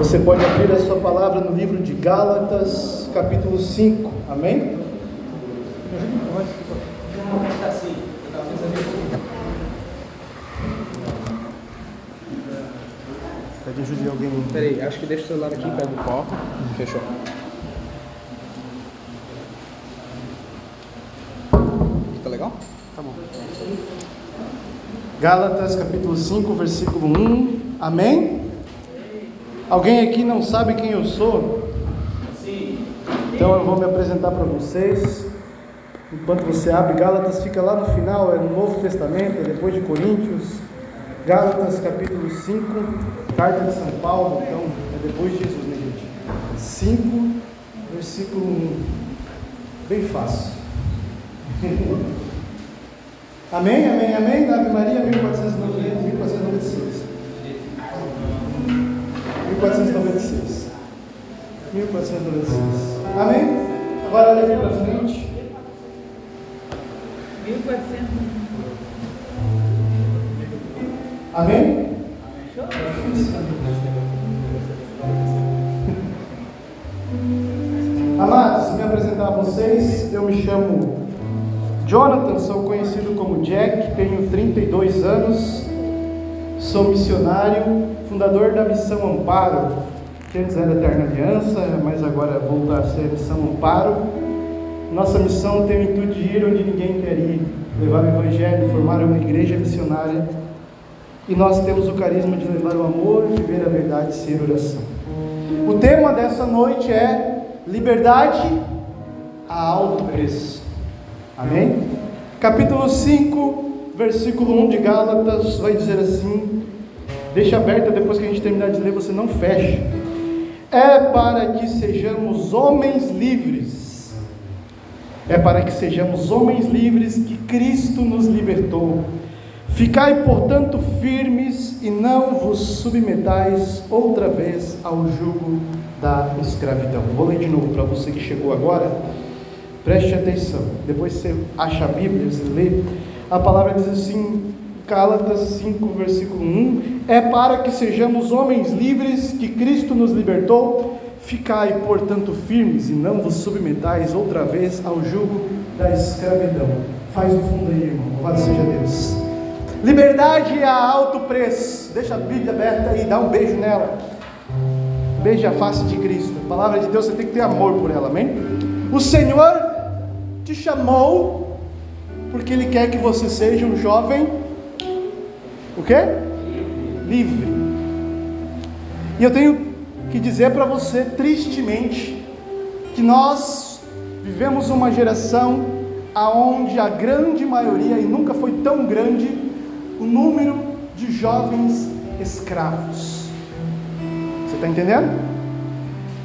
Você pode abrir a sua palavra no livro de Gálatas, capítulo 5. Amém? Pede ajuda de alguém. Peraí, acho que deixa o celular aqui, pega o copo. Fechou. Tá legal? Tá bom. Gálatas capítulo 5, versículo 1. Amém? Alguém aqui não sabe quem eu sou? Sim. Então eu vou me apresentar para vocês. Enquanto você abre, Gálatas fica lá no final, é no Novo Testamento, é depois de Coríntios. Gálatas capítulo 5, carta de São Paulo, então é depois de Jesus, né, gente? 5, versículo 1. Bem fácil. Amém, amém, amém. Ave Maria, 1496. 1496. 1496. 1496. Amém? Agora olha aqui para frente. 1400. Amém? Amados, me apresentar a vocês, eu me chamo Jonathan, sou conhecido como Jack, tenho 32 anos, sou missionário, fundador da Missão Amparo, que antes era Eterna Aliança, mas agora voltar a ser Missão Amparo. Nossa missão tem o intuito de ir onde ninguém quer ir, levar o Evangelho, formar uma igreja missionária. E nós temos o carisma de levar o amor, viver a verdade e ser oração. O tema dessa noite é liberdade a alto preço. Amém? Capítulo 5, versículo 1 de Gálatas vai dizer assim: deixa aberta depois que a gente terminar de ler, você não fecha. É para que sejamos homens livres. É para que sejamos homens livres que Cristo nos libertou. Ficai, portanto, firmes e não vos submetais outra vez ao jugo da escravidão. Vou ler de novo para você que chegou agora. Preste atenção. Depois você acha a Bíblia, você lê. A palavra diz assim, Gálatas 5, versículo 1: É para que sejamos homens livres que Cristo nos libertou. Ficai, portanto, firmes e não vos submetais outra vez ao jugo da escravidão. Faz o fundo aí, irmão. Louvado seja Deus. Liberdade a alto preço. Deixa a Bíblia aberta aí, dá um beijo nela. Beije a face de Cristo. A palavra de Deus, você tem que ter amor por ela, amém? O Senhor te chamou porque Ele quer que você seja um jovem, o quê? Livre. E eu tenho que dizer para você, tristemente, que nós vivemos uma geração aonde a grande maioria, e nunca foi tão grande, o número de jovens escravos. Você está entendendo?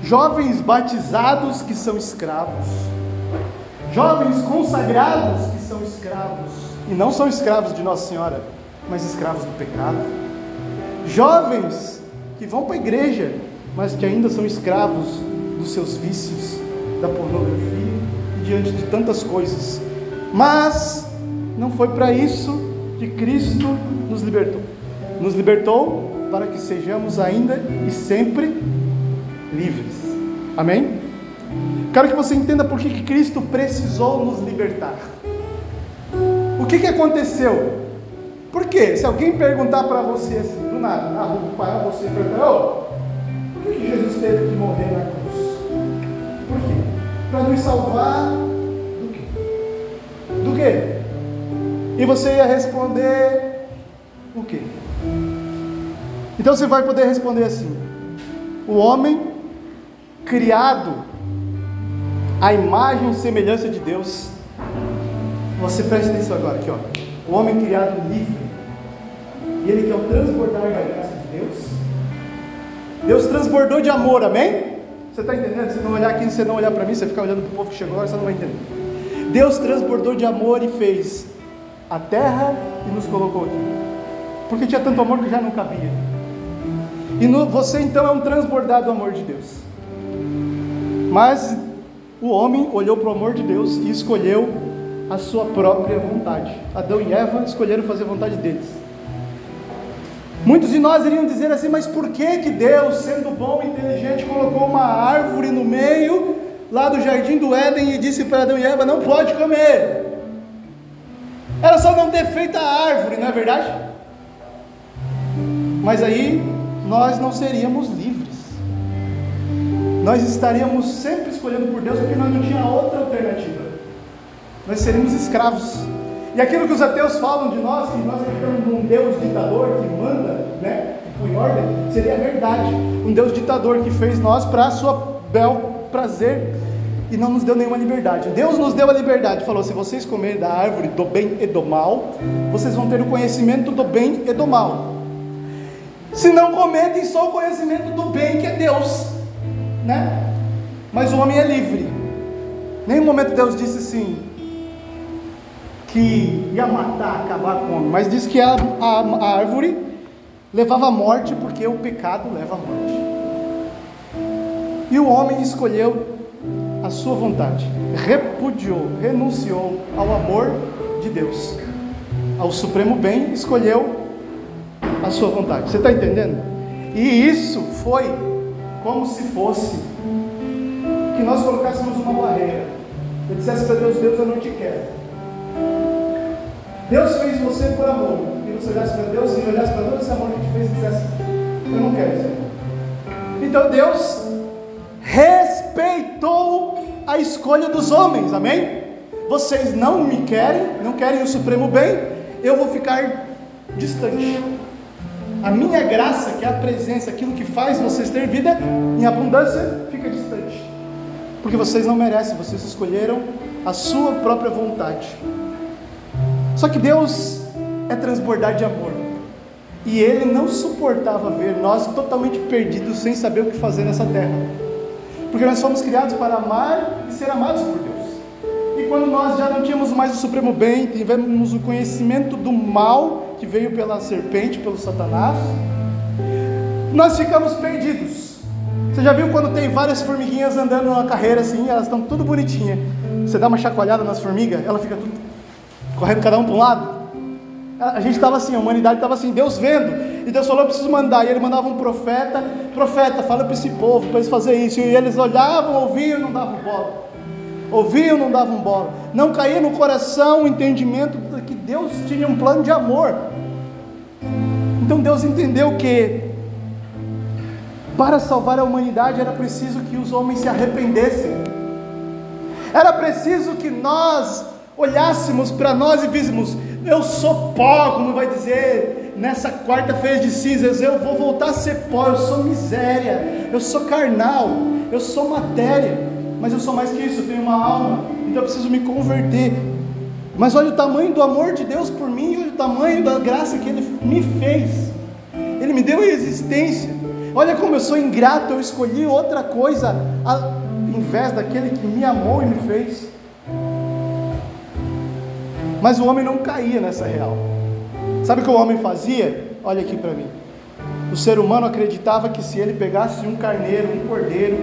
Jovens batizados que são escravos, jovens consagrados que são escravos, e não são escravos de Nossa Senhora, mas escravos do pecado, jovens que vão para a igreja, mas que ainda são escravos dos seus vícios, da pornografia e diante de tantas coisas, mas não foi para isso que Cristo nos libertou, nos libertou para que sejamos ainda e sempre livres. Amém? Quero que você entenda por que, Cristo precisou nos libertar. O que, que aconteceu? Por quê? Se alguém perguntar para você assim, do nada, na rua, parar você perguntar, oh, por que Jesus teve que morrer na cruz? Por quê? Para nos salvar do quê? Do quê? E você ia responder o quê? Então você vai poder responder assim: o homem criado à imagem e semelhança de Deus. Você presta atenção agora aqui, ó. O homem criado livre. E ele quer o transbordar da graça de Deus. Deus transbordou de amor, amém? Você está entendendo? Se não olhar aqui, se não olhar para mim, você ficar olhando para o povo que chegou você não vai entender. Deus transbordou de amor e fez a terra e nos colocou aqui. Porque tinha tanto amor que já não cabia. E no, você então é um transbordado do amor de Deus. Mas o homem olhou para o amor de Deus e escolheu a sua própria vontade. Adão e Eva escolheram fazer a vontade deles. Muitos de nós iriam dizer assim, mas por que que Deus, sendo bom e inteligente, colocou uma árvore no meio lá do jardim do Éden e disse para Adão e Eva: não pode comer. Era só não ter feito a árvore, não é verdade? Mas aí nós não seríamos livres. Nós estaríamos sempre escolhendo por Deus porque nós não tinha outra alternativa. Nós seríamos escravos. E aquilo que os ateus falam de nós, que nós acreditamos num Deus ditador que manda, né, que põe ordem, seria verdade. Um Deus ditador que fez nós para sua bel prazer e não nos deu nenhuma liberdade. Deus nos deu a liberdade, falou: se vocês comerem da árvore do bem e do mal, vocês vão ter o conhecimento do bem e do mal. Se não cometem só o conhecimento do bem, que é Deus, né? Mas o homem é livre. Nenhum momento Deus disse assim, que ia matar, acabar com o homem, mas disse que a, a, a árvore levava à morte, porque o pecado leva à morte. E o homem escolheu a sua vontade, repudiou, renunciou ao amor de Deus, ao supremo bem, escolheu a sua vontade. Você está entendendo? E isso foi como se fosse que nós colocássemos uma barreira. Eu dissesse para Deus: Deus, eu não te quero. Deus fez você por amor. E você olhasse para Deus e olhasse para todo esse amor que te fez e dissesse: Eu não quero amor. Então Deus respeitou a escolha dos homens, amém? Vocês não me querem, não querem o supremo bem, eu vou ficar distante. A minha graça, que é a presença, aquilo que faz vocês ter vida em abundância, fica distante. Porque vocês não merecem, vocês escolheram a sua própria vontade. Só que Deus é transbordar de amor. E Ele não suportava ver nós totalmente perdidos, sem saber o que fazer nessa terra. Porque nós fomos criados para amar e ser amados por Deus. E quando nós já não tínhamos mais o supremo bem, tivemos o conhecimento do mal que veio pela serpente, pelo Satanás, nós ficamos perdidos. Você já viu quando tem várias formiguinhas andando numa carreira assim, elas estão tudo bonitinhas. Você dá uma chacoalhada nas formigas, ela fica tudo correndo cada um para um lado. A gente estava assim, a humanidade estava assim, Deus vendo, e Deus falou: eu preciso mandar. E ele mandava um profeta, profeta, fala para esse povo, para eles fazerem isso. E eles olhavam, ouviam e não davam bola. Ouviam, não davam bola. Não caía no coração o entendimento de que Deus tinha um plano de amor. Então Deus entendeu que para salvar a humanidade era preciso que os homens se arrependessem. Era preciso que nós olhássemos para nós e víssemos, eu sou pó, como vai dizer nessa quarta-feira de cinzas, eu vou voltar a ser pó, eu sou miséria, eu sou carnal, eu sou matéria, mas eu sou mais que isso, eu tenho uma alma, então eu preciso me converter. Mas olha o tamanho do amor de Deus por mim, olha o tamanho da graça que Ele me fez. Ele me deu a existência. Olha como eu sou ingrato, eu escolhi outra coisa ao invés daquele que me amou e me fez. Mas o homem não caía nessa real. Sabe o que o homem fazia? Olha aqui para mim. O ser humano acreditava que se ele pegasse um carneiro, um cordeiro,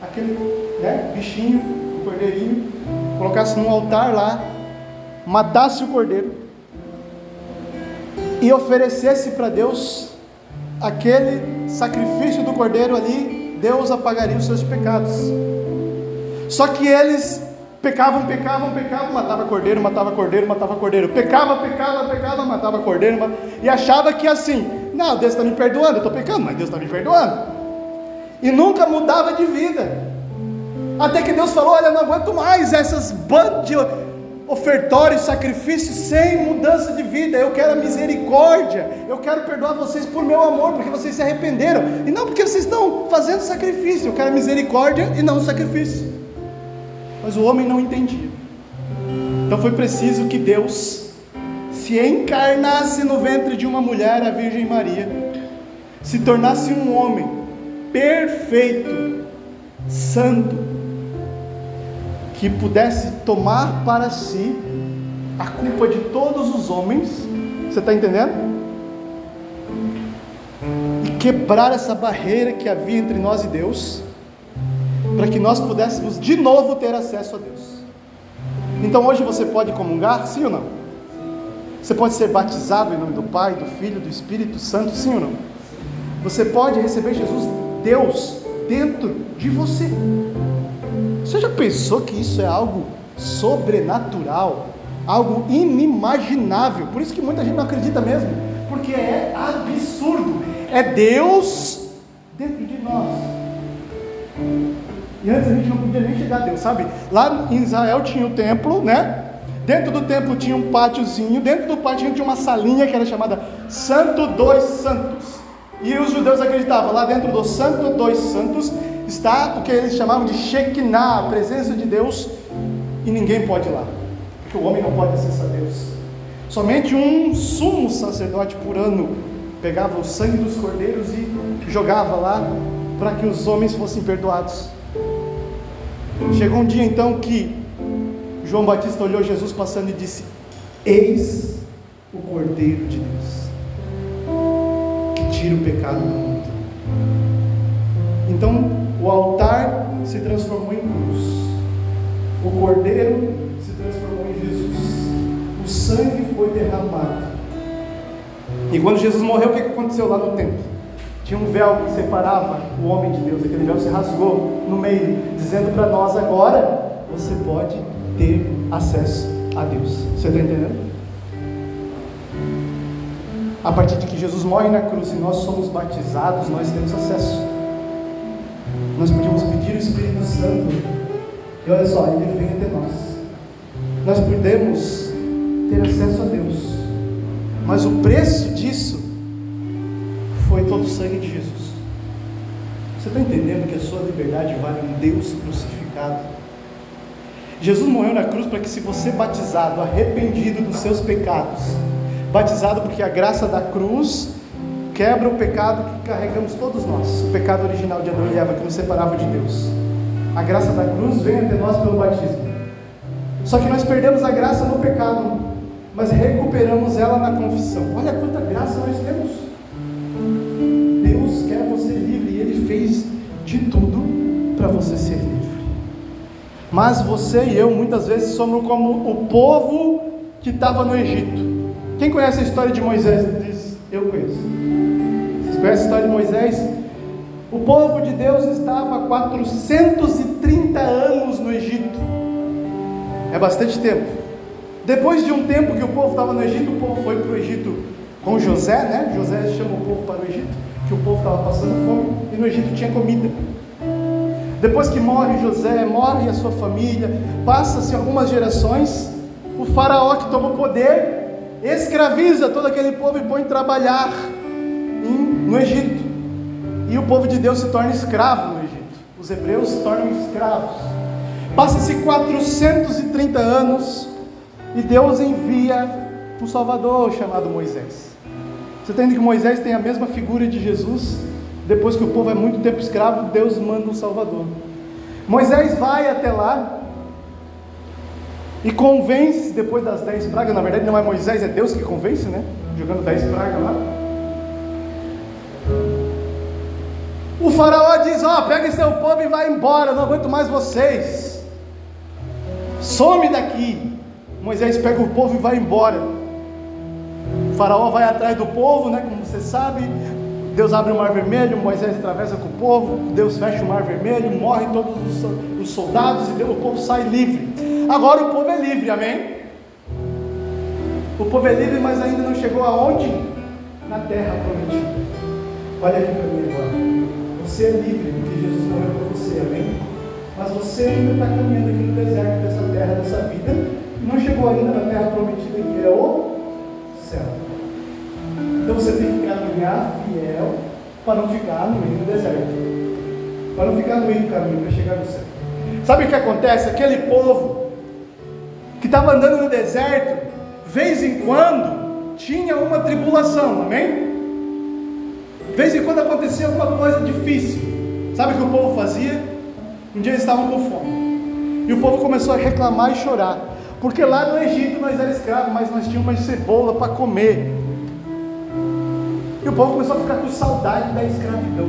aquele né, bichinho, um cordeirinho, colocasse num altar lá, matasse o cordeiro e oferecesse para Deus aquele sacrifício do cordeiro ali, Deus apagaria os seus pecados. Só que eles Pecavam, pecavam, pecavam, matava cordeiro, matava cordeiro, matava cordeiro. Pecava, pecava, pecava, matava cordeiro. Matava... E achava que assim, não, Deus está me perdoando, eu estou pecando, mas Deus está me perdoando. E nunca mudava de vida. Até que Deus falou: Olha, não aguento mais essas bandas de ofertórios, sacrifícios sem mudança de vida. Eu quero a misericórdia. Eu quero perdoar vocês por meu amor, porque vocês se arrependeram. E não porque vocês estão fazendo sacrifício. Eu quero a misericórdia e não o sacrifício. Mas o homem não entendia. Então foi preciso que Deus se encarnasse no ventre de uma mulher, a Virgem Maria, se tornasse um homem perfeito, santo, que pudesse tomar para si a culpa de todos os homens. Você está entendendo? E quebrar essa barreira que havia entre nós e Deus para que nós pudéssemos de novo ter acesso a Deus. Então hoje você pode comungar, sim ou não? Você pode ser batizado em nome do Pai, do Filho, do Espírito Santo, sim ou não? Você pode receber Jesus, Deus, dentro de você. Você já pensou que isso é algo sobrenatural, algo inimaginável? Por isso que muita gente não acredita mesmo, porque é absurdo. É Deus dentro de nós. E antes a gente não podia nem chegar a Deus, sabe? Lá em Israel tinha o templo, né? Dentro do templo tinha um pátiozinho, dentro do pátio tinha uma salinha que era chamada Santo dos Santos. E os judeus acreditavam, lá dentro do Santo dos Santos está o que eles chamavam de Shekinah, a presença de Deus, e ninguém pode ir lá, porque o homem não pode acessar Deus. Somente um sumo sacerdote por ano pegava o sangue dos cordeiros e jogava lá para que os homens fossem perdoados. Chegou um dia então que João Batista olhou Jesus passando e disse: Eis o Cordeiro de Deus, que tira o pecado do mundo. Então o altar se transformou em cruz, o Cordeiro se transformou em Jesus, o sangue foi derramado. E quando Jesus morreu, o que aconteceu lá no templo? Tinha um véu que separava o homem de Deus, aquele véu se rasgou no meio, dizendo para nós agora: você pode ter acesso a Deus. Você está entendendo? A partir de que Jesus morre na cruz e nós somos batizados, nós temos acesso. Nós podíamos pedir o Espírito Santo, e olha só, ele vem até nós. Nós podemos ter acesso a Deus, mas o preço disso foi todo o sangue de Jesus. Você está entendendo que a sua liberdade vale um Deus crucificado? Jesus morreu na cruz para que, se você batizado, arrependido dos seus pecados, batizado porque a graça da cruz quebra o pecado que carregamos todos nós, o pecado original de Adão e Eva que nos separava de Deus. A graça da cruz vem até nós pelo batismo. Só que nós perdemos a graça no pecado, mas recuperamos ela na confissão. Olha quanta graça nós temos. Deus quer você livre e Ele fez de tudo para você ser livre. Mas você e eu muitas vezes somos como o povo que estava no Egito. Quem conhece a história de Moisés? Eu conheço. Vocês conhecem a história de Moisés? O povo de Deus estava há 430 anos no Egito. É bastante tempo. Depois de um tempo que o povo estava no Egito, o povo foi para o Egito com José, né? José chama o povo para o Egito, que o povo estava passando fome e no Egito tinha comida. Depois que morre José, morre a sua família, passa-se algumas gerações, o faraó que toma o poder, escraviza todo aquele povo e põe trabalhar em, no Egito. E o povo de Deus se torna escravo no Egito. Os hebreus se tornam escravos. Passa-se 430 anos e Deus envia um Salvador chamado Moisés. Você entende que Moisés tem a mesma figura de Jesus? Depois que o povo é muito tempo escravo, Deus manda um Salvador. Moisés vai até lá e convence, depois das dez pragas, na verdade não é Moisés, é Deus que convence, né? Jogando dez pragas lá. O faraó diz: Ó, oh, pega seu povo e vai embora, não aguento mais vocês. Some daqui. Moisés pega o povo e vai embora. O faraó vai atrás do povo, né? Como você sabe, Deus abre o mar vermelho, Moisés atravessa com o povo, Deus fecha o mar vermelho, morrem todos os, soldados e o povo sai livre. Agora o povo é livre, amém? O povo é livre, mas ainda não chegou aonde? Na terra prometida. Olha aqui para mim agora. Você é livre porque Jesus morreu por você, amém? Mas você ainda está caminhando aqui no deserto dessa terra, dessa vida, e não chegou ainda na terra prometida que é o céu. Então você tem que caminhar fiel para não ficar no meio do deserto. Para não ficar no meio do caminho, para chegar no céu. Sabe o que acontece? Aquele povo que estava andando no deserto, vez em quando tinha uma tribulação, amém? Vez em quando acontecia alguma coisa difícil. Sabe o que o povo fazia? Um dia eles estavam com fome. E o povo começou a reclamar e chorar. Porque lá no Egito nós éramos escravos, mas nós tínhamos cebola para comer. E o povo começou a ficar com saudade da escravidão.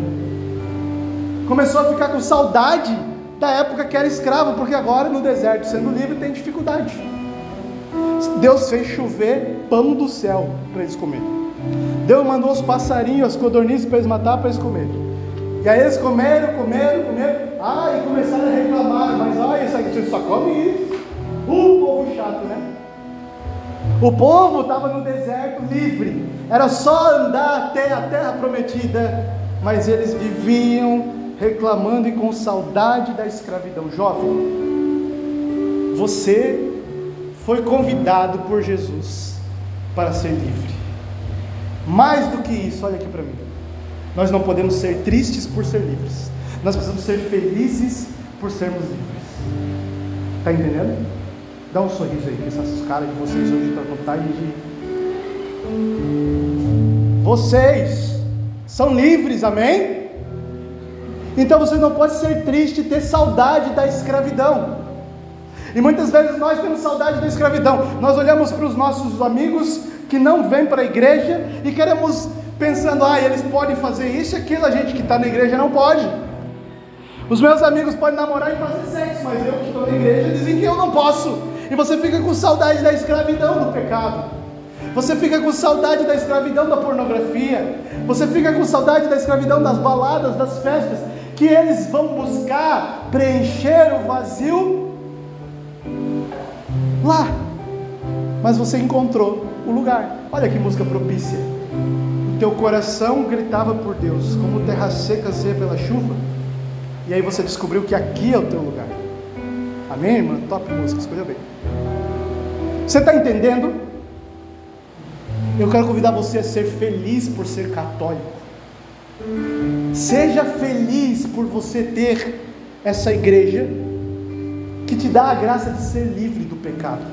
Começou a ficar com saudade da época que era escravo, porque agora no deserto, sendo livre, tem dificuldade. Deus fez chover pão do céu para eles comerem. Deus mandou os passarinhos, as codornizes para eles matar para eles comerem. E aí eles comeram, comeram, comeram. Ah, e começaram a reclamar, mas olha, isso aqui, só come isso. O povo chato, né? O povo estava no deserto livre, era só andar até a terra prometida, mas eles viviam reclamando e com saudade da escravidão. Jovem, você foi convidado por Jesus para ser livre. Mais do que isso, olha aqui para mim. Nós não podemos ser tristes por ser livres. Nós precisamos ser felizes por sermos livres. Está entendendo? Dá um sorriso aí, essas caras de vocês hoje estão com vontade de. Vocês são livres, amém? Então você não pode ser triste e ter saudade da escravidão. E muitas vezes nós temos saudade da escravidão. Nós olhamos para os nossos amigos que não vêm para a igreja e queremos pensando, ah, eles podem fazer isso e aquilo, a gente que está na igreja não pode. Os meus amigos podem namorar e fazer sexo, mas eu que estou na igreja dizem que eu não posso. E você fica com saudade da escravidão do pecado. Você fica com saudade da escravidão da pornografia. Você fica com saudade da escravidão das baladas, das festas, que eles vão buscar preencher o vazio lá. Mas você encontrou o lugar. Olha que música propícia. O teu coração gritava por Deus, como terra seca seja pela chuva. E aí você descobriu que aqui é o teu lugar. Amém, irmã? Top música, escolheu bem. Você está entendendo? Eu quero convidar você a ser feliz por ser católico. Seja feliz por você ter essa igreja que te dá a graça de ser livre do pecado.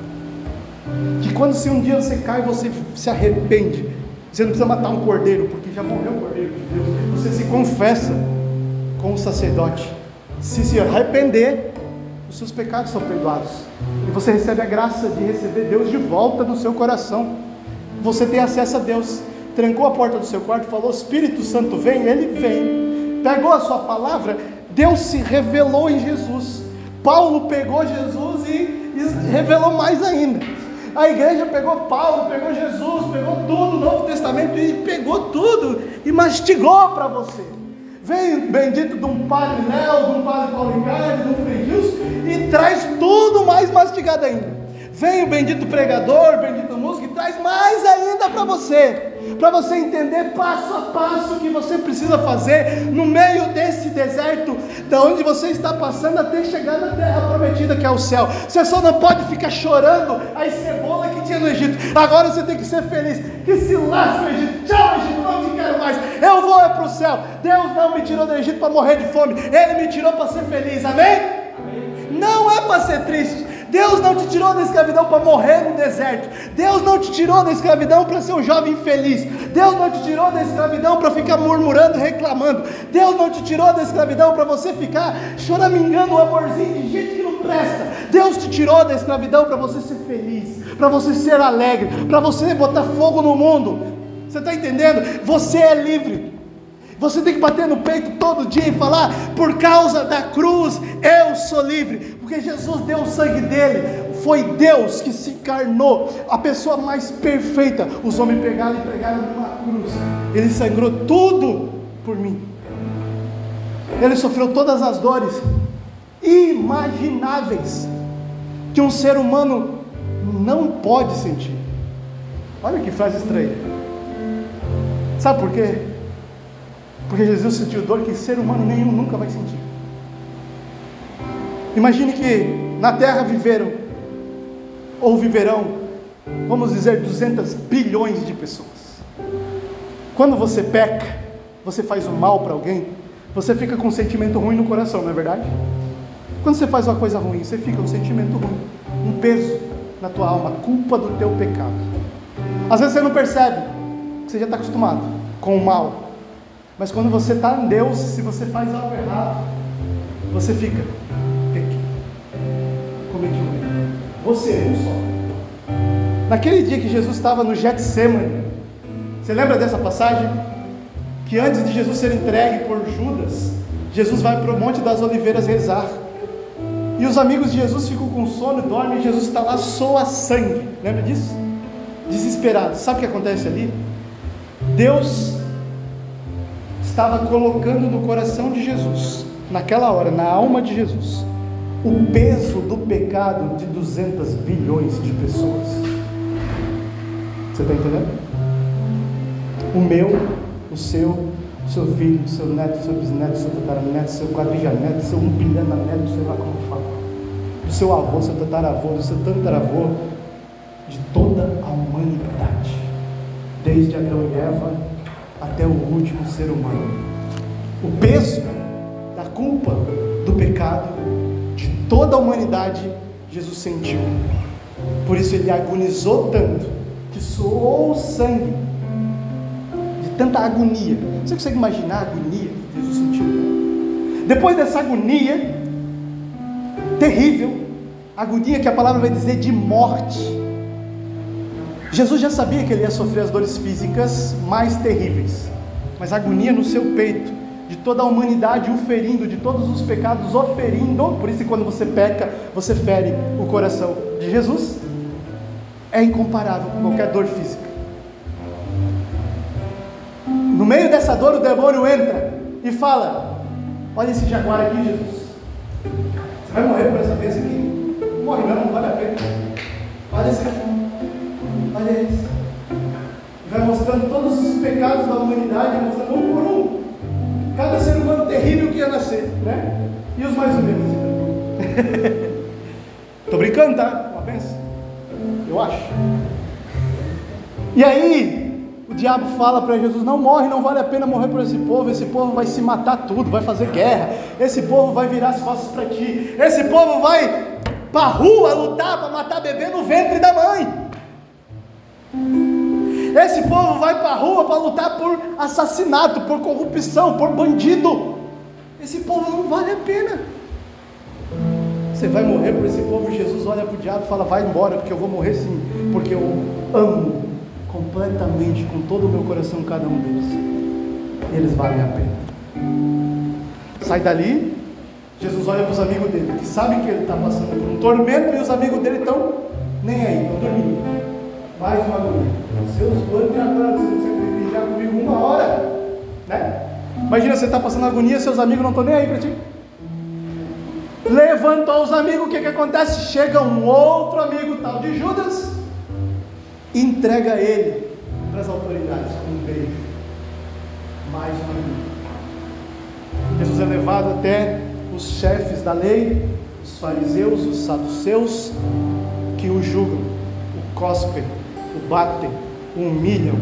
Que quando se um dia você cai, você se arrepende. Você não precisa matar um cordeiro, porque já morreu o cordeiro de Deus. Você se confessa com o sacerdote. Se se arrepender, os seus pecados são perdoados. E você recebe a graça de receber Deus de volta no seu coração. Você tem acesso a Deus. Trancou a porta do seu quarto, falou: Espírito Santo vem, ele vem. Pegou a sua palavra, Deus se revelou em Jesus. Paulo pegou Jesus e, revelou mais ainda. A igreja pegou Paulo, pegou Jesus, pegou tudo, o Novo Testamento e pegou tudo e mastigou para você. Vem bendito de um padre Léo, de um padre Paulo Ricardo, de um Frei e traz tudo mais mastigado ainda. Vem o bendito pregador, bendito músico e traz mais ainda para você, para você entender passo a passo o que você precisa fazer no meio desse deserto, da onde você está passando até chegar na terra prometida que é o céu. Você só não pode ficar chorando as cebolas que tinha no Egito. Agora você tem que ser feliz. Que se lasque o Egito. Tchau, Egito, não te quero mais. Eu vou é para o céu. Deus não me tirou do Egito para morrer de fome. Ele me tirou para ser feliz. Amém? Amém. Não é para ser triste. Deus não te tirou da escravidão para morrer no deserto. Deus não te tirou da escravidão para ser um jovem infeliz. Deus não te tirou da escravidão para ficar murmurando, reclamando. Deus não te tirou da escravidão para você ficar choramingando o amorzinho de gente que não presta. Deus te tirou da escravidão para você ser feliz, para você ser alegre, para você botar fogo no mundo. Você está entendendo? Você é livre. Você tem que bater no peito todo dia e falar: por causa da cruz eu sou livre, porque Jesus deu o sangue dele. Foi Deus que se encarnou, a pessoa mais perfeita. Os homens pegaram e pregaram numa cruz. Ele sangrou tudo por mim. Ele sofreu todas as dores imagináveis que um ser humano não pode sentir. Olha que frase estranha. Sabe por quê? Porque Jesus sentiu dor que ser humano nenhum nunca vai sentir. Imagine que na terra viveram, ou viverão, vamos dizer, 200 bilhões de pessoas. Quando você peca, você faz o mal para alguém, você fica com um sentimento ruim no coração, não é verdade? Quando você faz uma coisa ruim, você fica com um sentimento ruim, um peso na tua alma, culpa do teu pecado. Às vezes você não percebe, você já está acostumado com o mal, mas quando você está em Deus, se você faz algo errado, você fica, cometi um erro. Você, um só. Naquele dia que Jesus estava no Getsemane, você lembra dessa passagem? Que antes de Jesus ser entregue por Judas, Jesus vai para o Monte das Oliveiras rezar. E os amigos de Jesus ficam com sono, dormem, e Jesus está lá, soa sangue. Lembra disso? Desesperado. Sabe o que acontece ali? Deus estava colocando no coração de Jesus, naquela hora, na alma de Jesus, o peso do pecado de 200 bilhões de pessoas. Você está entendendo? O meu, o seu, o seu filho, o seu neto, o seu bisneto, o seu tataraneto, o seu quadrijaneto, o seu um bilhananeto, sei lá como fala, seu avô, do seu tataravô, do seu tataravô, de toda a humanidade, desde Adão e Eva até o último ser humano. O peso da culpa do pecado de toda a humanidade Jesus sentiu. Por isso ele agonizou tanto que soou sangue de tanta agonia. Você consegue imaginar a agonia que Jesus sentiu? Depois dessa agonia terrível, agonia que a palavra vai dizer de morte. Jesus já sabia que ele ia sofrer as dores físicas mais terríveis, mas a agonia no seu peito, de toda a humanidade o ferindo, de todos os pecados o ferindo, por isso que quando você peca, você fere o coração de Jesus, é incomparável com qualquer dor física. No meio dessa dor, o demônio entra e fala: Olha esse jaguar aqui, Jesus. Você vai morrer por essa vez aqui? Morre não, não vale a pena. Olha esse aqui. Olha isso. Vai mostrando todos os pecados da humanidade, mostrando um por um. Cada ser humano terrível que ia nascer, né? E os mais ou menos. Tô brincando, tá? Uma benção. Eu acho. E aí, o diabo fala para Jesus: não morre, não vale a pena morrer por esse povo. Esse povo vai se matar tudo, vai fazer guerra. Esse povo vai virar as costas para ti. Esse povo vai para rua lutar para matar bebê no ventre da mãe. Esse povo vai para a rua para lutar por assassinato, por corrupção, por bandido. Esse povo não vale a pena. Você vai morrer por esse povo. Jesus olha para o diabo e fala: Vai embora, porque eu vou morrer sim, porque eu amo completamente, com todo o meu coração, cada um deles. Eles valem a pena. Sai dali. Jesus olha para os amigos dele, que sabem que ele está passando por um tormento, e os amigos dele estão nem aí, estão dormindo mais uma agonia. Seus planos já estão você vigiar comigo uma hora, né? Imagina você está passando agonia, seus amigos não estão nem aí para ti. Levantou os amigos, o que, que acontece? Chega um outro amigo, tal de Judas, entrega ele para as autoridades com um beijo. Mais um amigo. Jesus é levado até os chefes da lei, os fariseus, os saduceus, que o julgam, o cospem, o batem, o humilham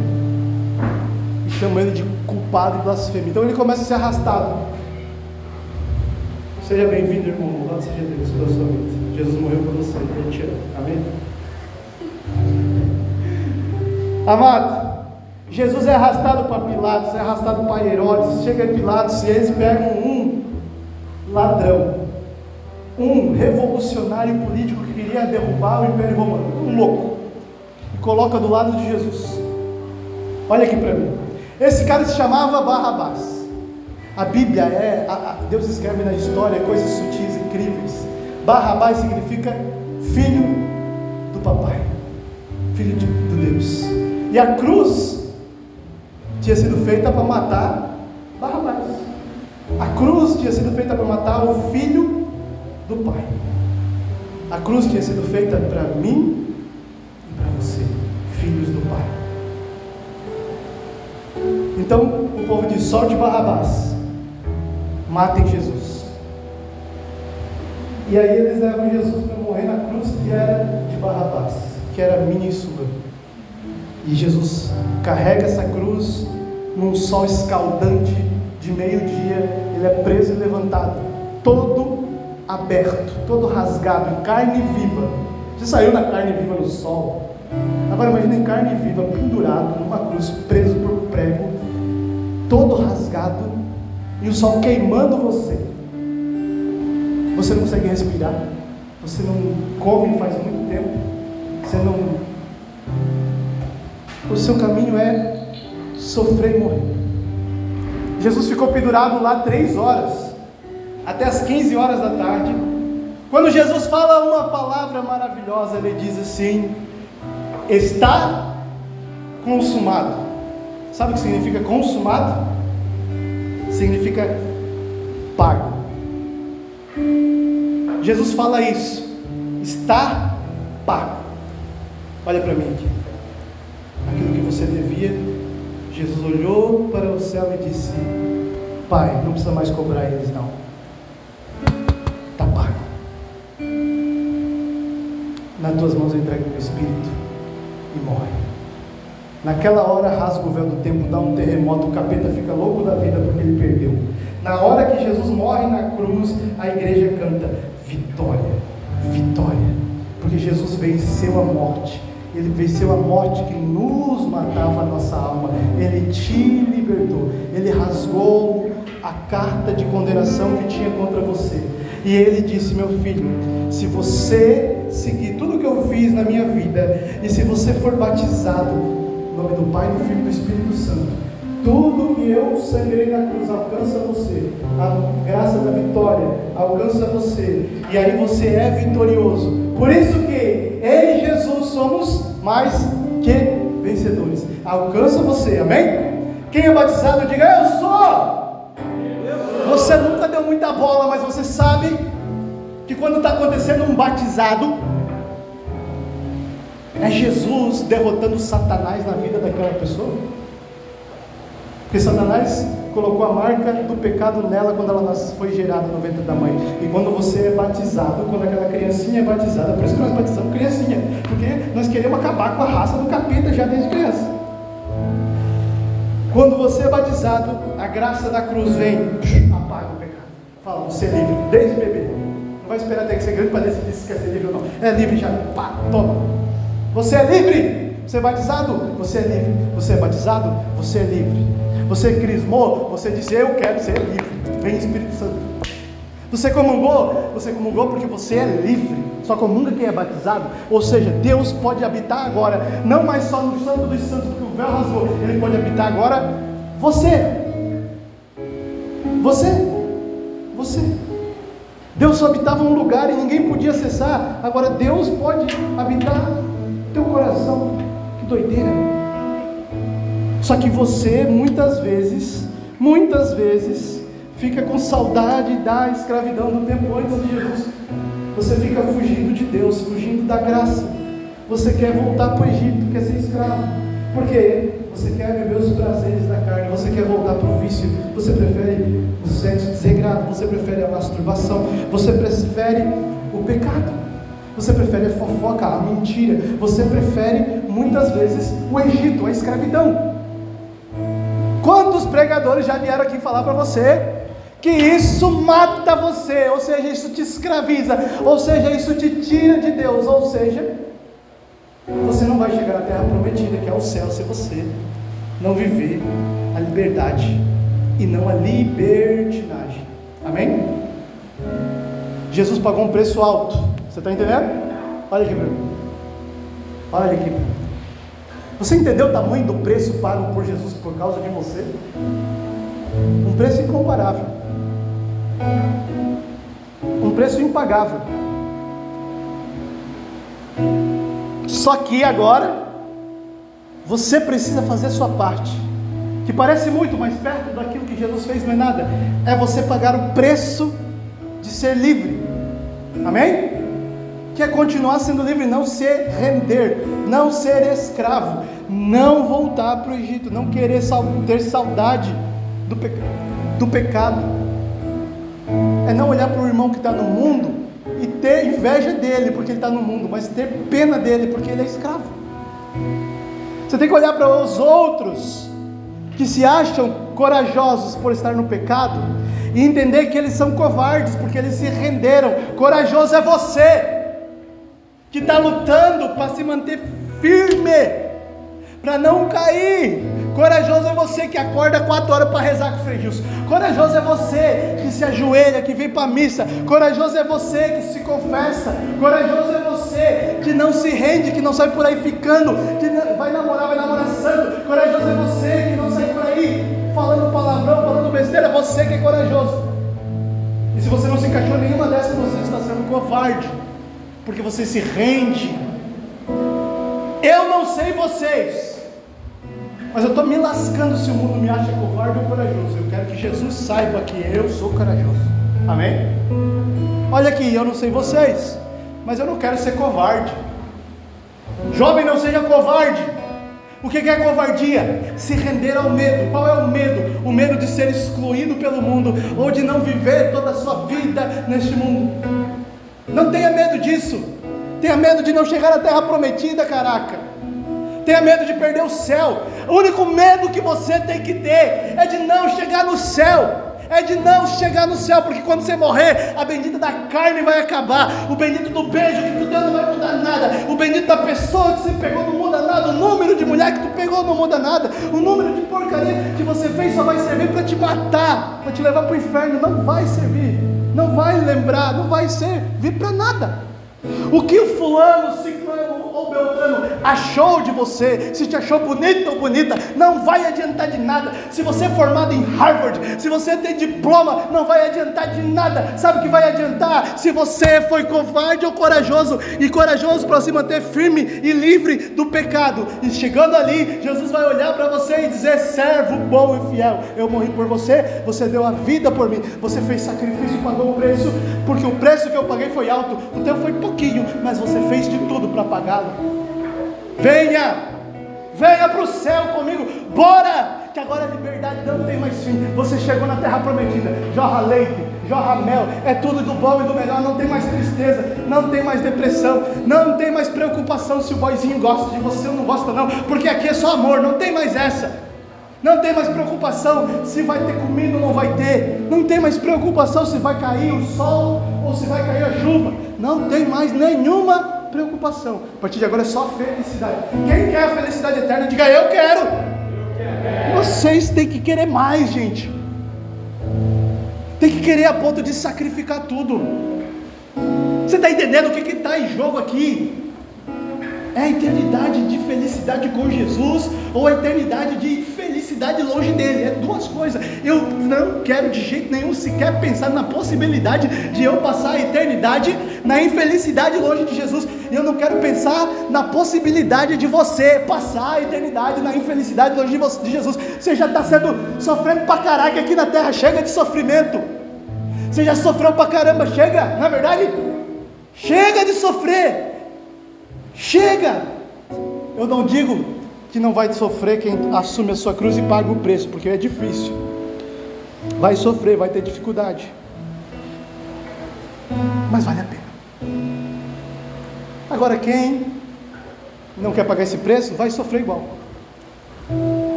e chamam ele de culpado e blasfemo. Então ele começa a ser arrastado. Seja bem-vindo, irmão. Louvado seja Deus pela sua vida. Jesus morreu por você. Ele te ama. Amém? Amado, Jesus é arrastado para Pilatos, é arrastado para Herodes. Chega em Pilatos e eles pegam um ladrão, um revolucionário político que queria derrubar o Império Romano, um louco coloca do lado de Jesus. Olha aqui para mim. Esse cara se chamava Barrabás. A Bíblia é, a, a, Deus escreve na história coisas sutis, incríveis. Barrabás significa filho do papai, filho de, de Deus. E a cruz tinha sido feita para matar Barrabás. A cruz tinha sido feita para matar o filho do pai. A cruz tinha sido feita para mim filhos do Pai. Então o povo diz: solte Barrabás, matem Jesus. E aí eles levam Jesus para morrer na cruz que era de Barrabás, que era minha e sua. E Jesus carrega essa cruz num sol escaldante de meio-dia, ele é preso e levantado, todo aberto, todo rasgado, carne viva. Você saiu na carne viva no sol, Agora imagine carne viva, pendurado numa cruz, preso por prego, todo rasgado, e o sol queimando você. Você não consegue respirar, você não come faz muito tempo, você não. O seu caminho é sofrer e morrer. Jesus ficou pendurado lá três horas, até as 15 horas da tarde, Quando Jesus fala uma palavra maravilhosa, ele diz assim: está consumado. Sabe o que significa consumado? Significa pago. Jesus fala isso, está pago. Olha para mim aqui. Aquilo que você devia, Jesus olhou para o céu e disse: Pai, não precisa mais cobrar eles, não. Está pago. Nas tuas mãos eu entrego o meu espírito e morre. Naquela hora rasga o véu do tempo, dá um terremoto, o capeta fica louco da vida porque ele perdeu. Na hora que Jesus morre na cruz, a igreja canta vitória, vitória, porque Jesus venceu a morte. Ele venceu a morte que nos matava a nossa alma. Ele te libertou. Ele rasgou a carta de condenação que tinha contra você. E ele disse: Meu filho, se você seguir tudo que eu fiz na minha vida, e se você for batizado, em nome do Pai, do Filho e do Espírito Santo, tudo que eu sangrei na cruz alcança você, a graça da vitória alcança você, e aí você é vitorioso. Por isso que em Jesus somos mais que vencedores. Alcança você, amém? Quem é batizado, diga eu sou. Você nunca deu muita bola, mas você sabe que quando está acontecendo um batizado, é Jesus derrotando Satanás na vida daquela pessoa. Porque Satanás colocou a marca do pecado nela quando ela foi gerada no ventre da mãe. E quando você é batizado, quando aquela criancinha é batizada, por isso que nós batizamos criancinha, porque nós queremos acabar com a raça do capeta já desde criança. Quando você é batizado, a graça da cruz vem, apaga o pecado. Fala, você é livre, desde bebê. Vai esperar até que ser grande para decidir se quer ser livre ou não. É livre já, pá, toma. Você é livre. Você é batizado, você é livre. Você é batizado, você é livre. Você crismou, você disse: Eu quero ser livre. Vem Espírito Santo. Você comungou, você comungou porque você é livre. Só comunga quem é batizado. Ou seja, Deus pode habitar agora, não mais só no Santo dos Santos, porque o véu rasgou. Ele pode habitar agora você. Você. Você. Deus só habitava um lugar e ninguém podia acessar. Agora Deus pode habitar teu coração. Que doideira. Só que você, muitas vezes, muitas vezes, fica com saudade da escravidão do tempo antes de Jesus. Você fica fugindo de Deus, fugindo da graça. Você quer voltar para o Egito, quer ser escravo. Por quê? Você quer viver os prazeres da carne, você quer voltar para o vício, você prefere o sexo desregrado, você prefere a masturbação, você prefere o pecado, você prefere a fofoca, a mentira, você prefere muitas vezes o Egito, a escravidão. Quantos pregadores já vieram aqui falar para você que isso mata você, ou seja, isso te escraviza, ou seja, isso te tira de Deus, ou seja, você não vai chegar à terra prometida, que é o céu, se você não viver a liberdade e não a libertinagem. Amém? Jesus pagou um preço alto. Você está entendendo? Olha aqui para mim. Olha aqui. Você entendeu o tamanho do preço pago por Jesus por causa de você? Um preço incomparável. Um preço impagável. Só que agora você precisa fazer a sua parte. Que parece muito, mas perto daquilo que Jesus fez não é nada. É você pagar o preço de ser livre. Amém? que é continuar sendo livre, não se render, não ser escravo, não voltar para o Egito, não querer ter saudade do, peca do pecado, é não olhar para o irmão que está no mundo e ter inveja dele porque ele está no mundo, mas ter pena dele porque ele é escravo. Você tem que olhar para os outros que se acham corajosos por estar no pecado e entender que eles são covardes porque eles se renderam. Corajoso é você que está lutando para se manter firme, para não cair. Corajoso é você que acorda quatro horas para rezar com o Frei Gilson. Corajoso é você que se ajoelha, que vem para a missa. Corajoso é você que se confessa. Corajoso é você que não se rende, que não sai por aí ficando, que vai namorar, vai namorar santo. Corajoso é você que não sai por aí falando palavrão, falando besteira. Você que é corajoso. E se você não se encaixou em nenhuma dessas, você está sendo covarde, porque você se rende. Eu não sei vocês, mas eu estou me lascando se o mundo me acha covarde ou corajoso. Eu quero que Jesus saiba que eu sou corajoso. Amém? Olha aqui, eu não sei vocês, mas eu não quero ser covarde. Jovem, não seja covarde. O que é covardia? Se render ao medo. Qual é o medo? O medo de ser excluído pelo mundo ou de não viver toda a sua vida neste mundo. Não tenha medo disso. Tenha medo de não chegar à terra prometida, caraca. Tenha medo de perder o céu. O único medo que você tem que ter é de não chegar no céu. É de não chegar no céu, porque quando você morrer, a bendita da carne vai acabar, o bendito do beijo que tu deu não vai mudar nada, o bendito da pessoa que você pegou não muda nada, o número de mulher que tu pegou não muda nada, o número de porcaria que você fez só vai servir para te matar, para te levar para o inferno, não vai servir, não vai lembrar, não vai servir para nada. O que o fulano, ciclano ou beltrano achou de você, se te achou bonito ou bonita, não vai adiantar de nada. Se você é formado em Harvard, se você tem diploma, não vai adiantar de nada. Sabe o que vai adiantar? Se você foi covarde ou corajoso, e corajoso para se manter firme e livre do pecado. E chegando ali, Jesus vai olhar para você e dizer: servo bom e fiel, eu morri por você, você deu a vida por mim, você fez sacrifício, pagou o preço, porque o preço que eu paguei foi alto, o teu foi pouquinho, mas você fez de tudo para pagá-lo. Venha, venha para o céu comigo, bora, que agora a liberdade não tem mais fim. Você chegou na terra prometida, jorra leite, jorra mel, é tudo do bom e do melhor, não tem mais tristeza, não tem mais depressão, não tem mais preocupação se o boizinho gosta de você ou não gosta, não, porque aqui é só amor, não tem mais essa. Não tem mais preocupação se vai ter comida ou não vai ter. Não tem mais preocupação se vai cair o sol ou se vai cair a chuva. Não tem mais nenhuma preocupação. A partir de agora é só felicidade. Quem quer a felicidade eterna, diga eu quero. Vocês têm que querer mais, gente. Tem que querer a ponto de sacrificar tudo. Você está entendendo o que está em jogo aqui? É a eternidade de felicidade com Jesus ou a eternidade de infelicidade longe dele. É duas coisas. Eu não quero de jeito nenhum sequer pensar na possibilidade de eu passar a eternidade na infelicidade longe de Jesus. Eu não quero pensar na possibilidade de você passar a eternidade na infelicidade longe de Jesus. Você já está sendo sofrendo pra caraca aqui na terra. Chega de sofrimento. Você já sofreu pra caramba. Chega, na é verdade. Chega de sofrer. Chega! Eu não digo que não vai sofrer quem assume a sua cruz e paga o preço, porque é difícil. Vai sofrer, vai ter dificuldade. Mas vale a pena. Agora, quem não quer pagar esse preço, vai sofrer igual.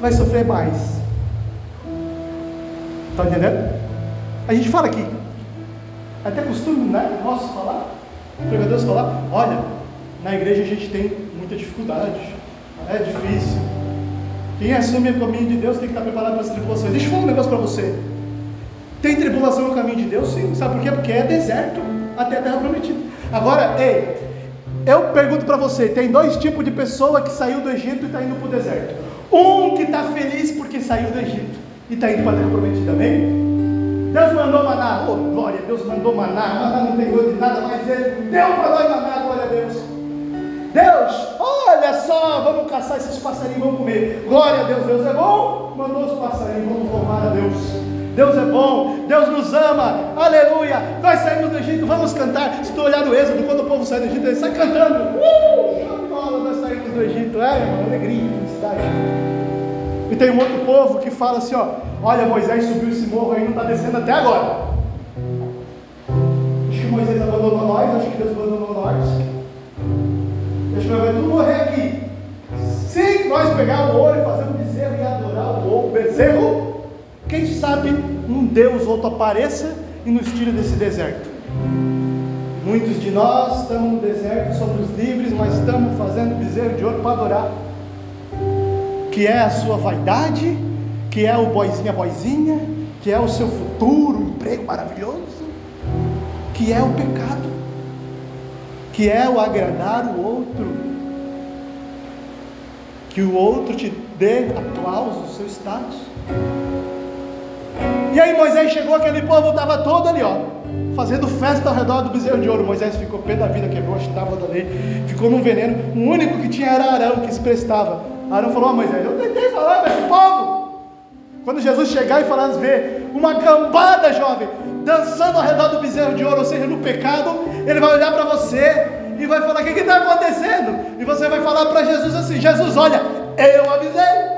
Vai sofrer mais. Está entendendo? A gente fala aqui. Até costume, né? Posso falar? Pregadores falar, olha, na igreja a gente tem muita dificuldade, é difícil. Quem assume o caminho de Deus tem que estar preparado para as tribulações. Deixa eu falar um negócio para você. Tem tribulação no caminho de Deus? Sim. Sabe por quê? Porque é deserto até a terra prometida. Agora, ei, eu pergunto para você: tem dois tipos de pessoa que saiu do Egito e está indo para o deserto. Um que está feliz porque saiu do Egito e está indo para a terra prometida, amém? Deus mandou maná, oh glória, Deus mandou maná, maná não tem gosto de nada, mas Ele deu para nós maná. Deus, olha só, vamos caçar esses passarinhos, vamos comer. Glória a Deus, Deus é bom. Mandou os passarinhos, vamos louvar a Deus. Deus é bom, Deus nos ama, aleluia. Nós saímos do Egito, vamos cantar. Se tu olhar no Êxodo, quando o povo sai do Egito, ele sai cantando. Uh! Nós saímos do Egito, é, irmão, alegria, felicidade. E tem um outro povo que fala assim: ó, olha, Moisés subiu esse morro aí, não está descendo até agora. Acho que Moisés abandonou nós, acho que Deus abandonou nós. Deixa eu ver, tudo morrer aqui. Se nós pegar o ouro e fazer um bezerro e adorar o ouro, bezerro, quem sabe um Deus outro apareça e nos tira desse deserto. Muitos de nós estamos no deserto, somos livres, mas estamos fazendo bezerro de ouro para adorar. Que é a sua vaidade, que é o boizinha boizinha, que é o seu futuro, um emprego maravilhoso, que é o pecado que é o agradar o outro, que o outro te dê aplauso, seu status. E aí Moisés chegou, aquele povo estava todo ali, ó, fazendo festa ao redor do bezerro de ouro. Moisés ficou pé da vida, quebrou as tábuas da lei, ficou num veneno. O único que tinha era Arão, que se prestava. Arão falou: oh, Moisés, eu tentei falar esse povo. Quando Jesus chegar e falar, ver uma cambada jovem dançando ao redor do bezerro de ouro, ou seja, no pecado, ele vai olhar para você e vai falar: O que está acontecendo? E você vai falar para Jesus assim: Jesus, olha, eu avisei.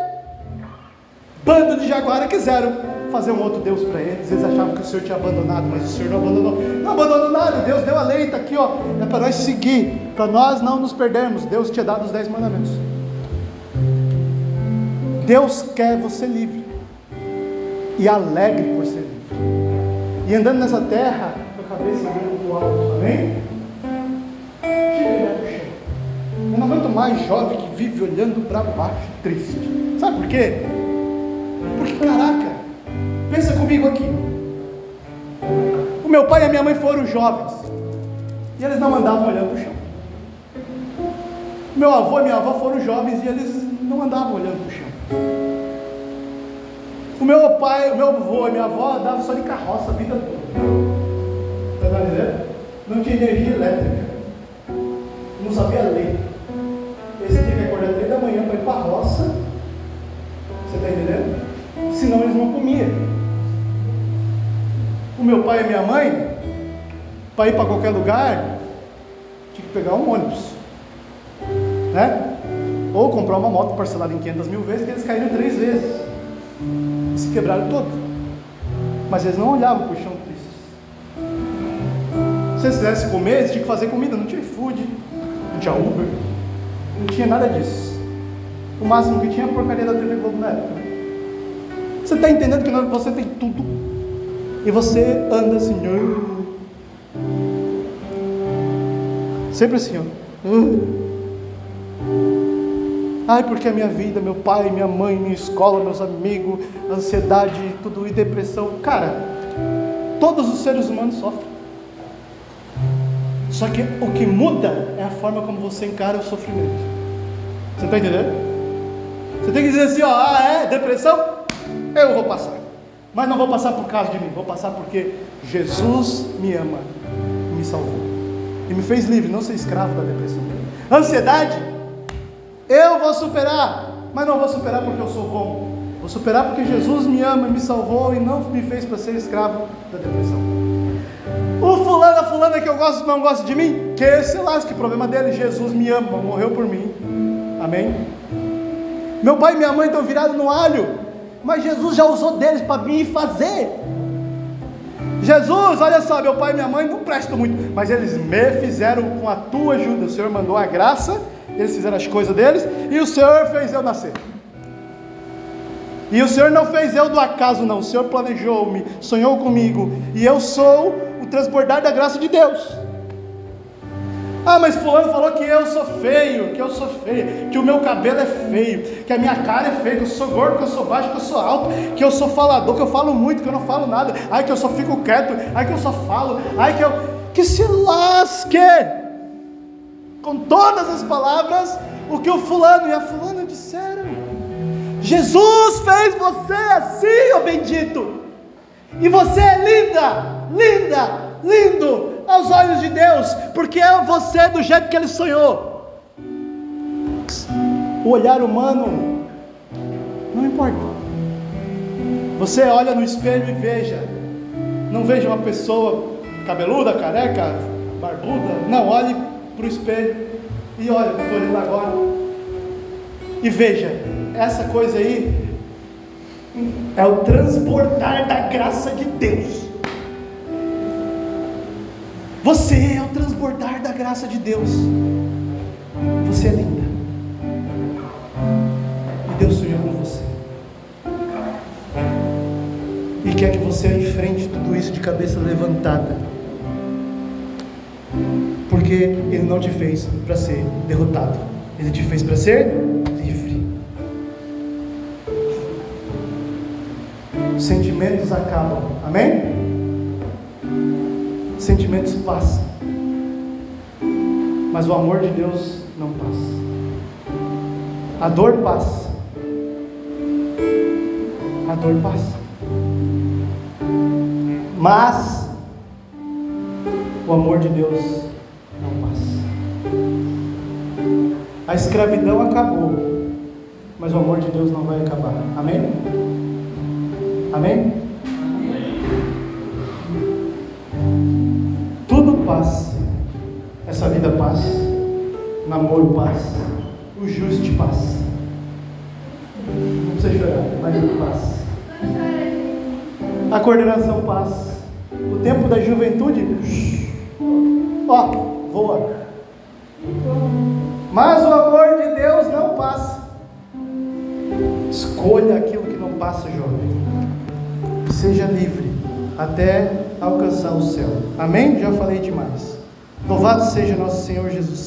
Bando de jaguara quiseram fazer um outro Deus para eles. Eles achavam que o Senhor tinha abandonado, mas o Senhor não abandonou. Não abandonou nada. Deus deu a lei, está aqui, ó. É para nós seguir, para nós não nos perdermos. Deus tinha dado os dez mandamentos. Deus quer você livre e alegre por ser livre. E andando nessa terra, com a cabeça olhando para o alto, amém? Chega chão. Eu não aguento mais jovem que vive olhando para baixo, triste. Sabe por quê? Porque, caraca, pensa comigo aqui. O meu pai e a minha mãe foram jovens. E eles não andavam olhando para o chão. Meu avô e minha avó foram jovens e eles não andavam olhando para o chão. O meu pai, o meu avô e minha avó andavam só de carroça a vida toda. Está entendendo? Não tinha energia elétrica. Não sabia ler. Eles tinham que acordar três da manhã para ir para a roça. Você está entendendo? senão eles não comiam. O meu pai e minha mãe, para ir para qualquer lugar, tinha que pegar um ônibus, né? Ou comprar uma moto parcelada em 500 mil vezes, que eles caíram três vezes se quebraram todo. Mas eles não olhavam para o chão tristes. Se eles quisessem comer, eles tinham que fazer comida, não tinha food, não tinha Uber, não tinha nada disso. O máximo que tinha a porcaria da TV Globo na época. Você está entendendo que você tem tudo e você anda assim, sempre assim, ó. Ai, porque a minha vida, meu pai, minha mãe, minha escola, meus amigos, ansiedade, tudo e depressão. Cara, todos os seres humanos sofrem. Só que o que muda é a forma como você encara o sofrimento. Você está entendendo? Você tem que dizer assim, ó, ah, é depressão? eu vou passar. Mas não vou passar por causa de mim, vou passar porque Jesus me ama me salvou. E me fez livre, não ser escravo da depressão. Ansiedade, eu vou superar, mas não vou superar porque eu sou bom. Vou superar porque Jesus me ama e me salvou e não me fez para ser escravo da depressão. O fulano, a fulana que eu gosto não gosta de mim, que se lasque, problema dele, Jesus me ama, morreu por mim. Amém? Meu pai e minha mãe estão virados no alho mas Jesus já usou deles para vir fazer. Jesus, olha só, meu pai e minha mãe não prestam muito, mas eles me fizeram com a tua ajuda. O Senhor mandou a graça, eles fizeram as coisas deles, e o Senhor fez eu nascer. E o Senhor não fez eu do acaso, não. O Senhor planejou-me, sonhou comigo, e eu sou o transbordar da graça de Deus. Ah, mas fulano falou que eu sou feio, que eu sou feio, que o meu cabelo é feio, que a minha cara é feia, que eu sou gordo, que eu sou baixo, que eu sou alto, que eu sou falador, que eu falo muito, que eu não falo nada, ai que eu só fico quieto, ai que eu só falo, ai que eu. Que se lasque! Com todas as palavras, o que o fulano e a fulana disseram. Jesus fez você assim, ó bendito. E você é linda, linda, lindo, aos olhos de Deus, porque é você do jeito que Ele sonhou. O olhar humano não importa. Você olha no espelho e veja, não veja uma pessoa cabeluda, careca, barbuda, não, olhe para o espelho e olha, estou olhando agora, e veja, essa coisa aí é o transportar da graça de Deus. Você é o transbordar da graça de Deus. Você é linda. E Deus sonhou com você. E quer que você enfrente tudo isso de cabeça levantada. Porque Ele não te fez para ser derrotado. Ele te fez para ser livre. Sentimentos acabam. Amém? sentimentos passam, mas o amor de Deus não passa. A dor passa, a dor passa, Mas o amor de Deus A escravidão acabou, mas o amor de Deus não vai acabar. Amém? Amém? Tudo passa. Essa vida passa. O namoro passa. O justo passa. Não precisa chorar, mas ele passa. A coordenação passa. O tempo da juventude, ó, voa. Mas o amor de Deus não passa. Escolha aquilo que não passa, jovem. Seja livre até alcançar o céu. Amém? Já falei demais. Louvado seja nosso Senhor Jesus